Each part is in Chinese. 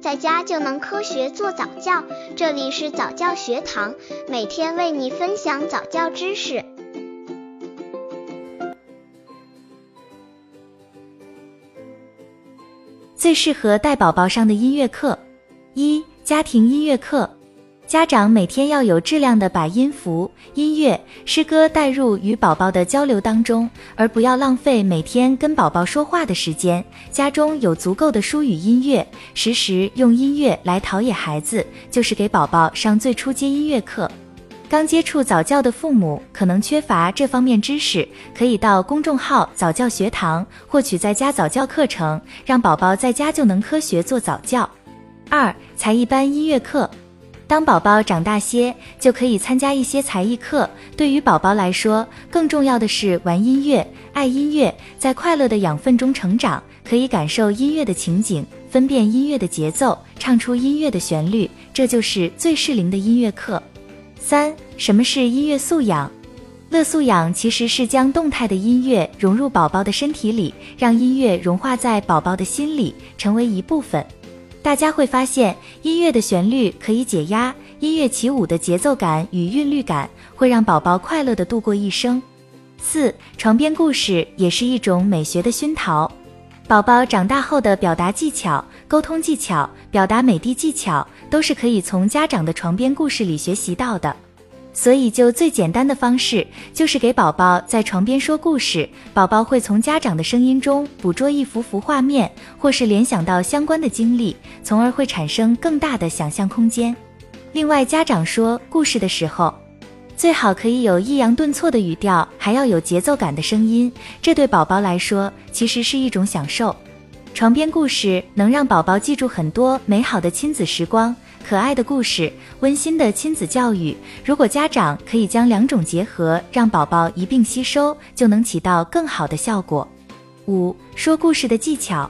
在家就能科学做早教。这里是早教学堂，每天为你分享早教知识。最适合带宝宝上的音乐课：一、家庭音乐课。家长每天要有质量的把音符、音乐、诗歌带入与宝宝的交流当中，而不要浪费每天跟宝宝说话的时间。家中有足够的书语音乐，时时用音乐来陶冶孩子，就是给宝宝上最初阶音乐课。刚接触早教的父母可能缺乏这方面知识，可以到公众号早教学堂获取在家早教课程，让宝宝在家就能科学做早教。二、才艺班音乐课。当宝宝长大些，就可以参加一些才艺课。对于宝宝来说，更重要的是玩音乐、爱音乐，在快乐的养分中成长，可以感受音乐的情景，分辨音乐的节奏，唱出音乐的旋律，这就是最适龄的音乐课。三、什么是音乐素养？乐素养其实是将动态的音乐融入宝宝的身体里，让音乐融化在宝宝的心里，成为一部分。大家会发现，音乐的旋律可以解压，音乐起舞的节奏感与韵律感会让宝宝快乐的度过一生。四，床边故事也是一种美学的熏陶，宝宝长大后的表达技巧、沟通技巧、表达美的技巧，都是可以从家长的床边故事里学习到的。所以，就最简单的方式，就是给宝宝在床边说故事。宝宝会从家长的声音中捕捉一幅幅画面，或是联想到相关的经历，从而会产生更大的想象空间。另外，家长说故事的时候，最好可以有抑扬顿挫的语调，还要有节奏感的声音，这对宝宝来说其实是一种享受。床边故事能让宝宝记住很多美好的亲子时光。可爱的故事，温馨的亲子教育。如果家长可以将两种结合，让宝宝一并吸收，就能起到更好的效果。五、说故事的技巧，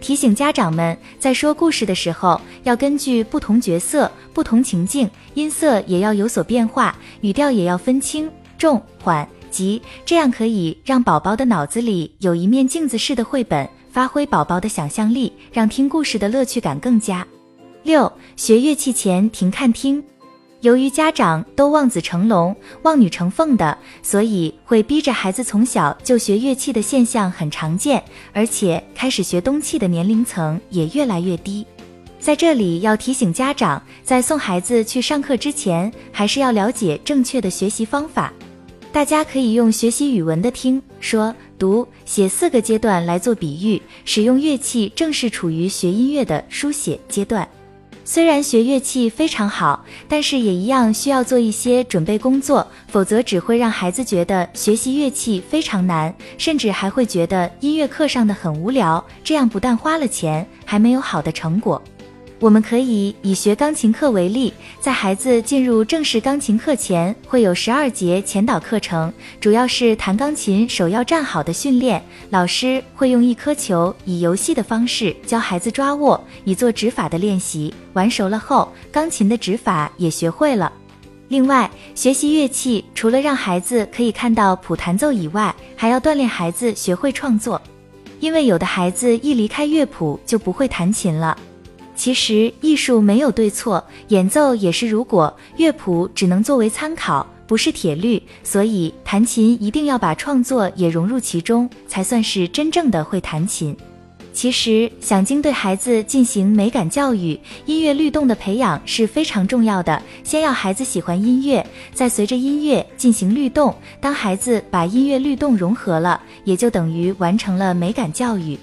提醒家长们在说故事的时候，要根据不同角色、不同情境，音色也要有所变化，语调也要分轻、重、缓、急，这样可以让宝宝的脑子里有一面镜子式的绘本，发挥宝宝的想象力，让听故事的乐趣感更佳。六学乐器前停看听，由于家长都望子成龙、望女成凤的，所以会逼着孩子从小就学乐器的现象很常见，而且开始学东器的年龄层也越来越低。在这里要提醒家长，在送孩子去上课之前，还是要了解正确的学习方法。大家可以用学习语文的听说读写四个阶段来做比喻，使用乐器正是处于学音乐的书写阶段。虽然学乐器非常好，但是也一样需要做一些准备工作，否则只会让孩子觉得学习乐器非常难，甚至还会觉得音乐课上的很无聊。这样不但花了钱，还没有好的成果。我们可以以学钢琴课为例，在孩子进入正式钢琴课前，会有十二节前导课程，主要是弹钢琴手要站好的训练。老师会用一颗球，以游戏的方式教孩子抓握，以做指法的练习。玩熟了后，钢琴的指法也学会了。另外，学习乐器除了让孩子可以看到谱弹奏以外，还要锻炼孩子学会创作，因为有的孩子一离开乐谱就不会弹琴了。其实艺术没有对错，演奏也是。如果乐谱只能作为参考，不是铁律，所以弹琴一定要把创作也融入其中，才算是真正的会弹琴。其实想经对孩子进行美感教育，音乐律动的培养是非常重要的。先要孩子喜欢音乐，再随着音乐进行律动。当孩子把音乐律动融合了，也就等于完成了美感教育。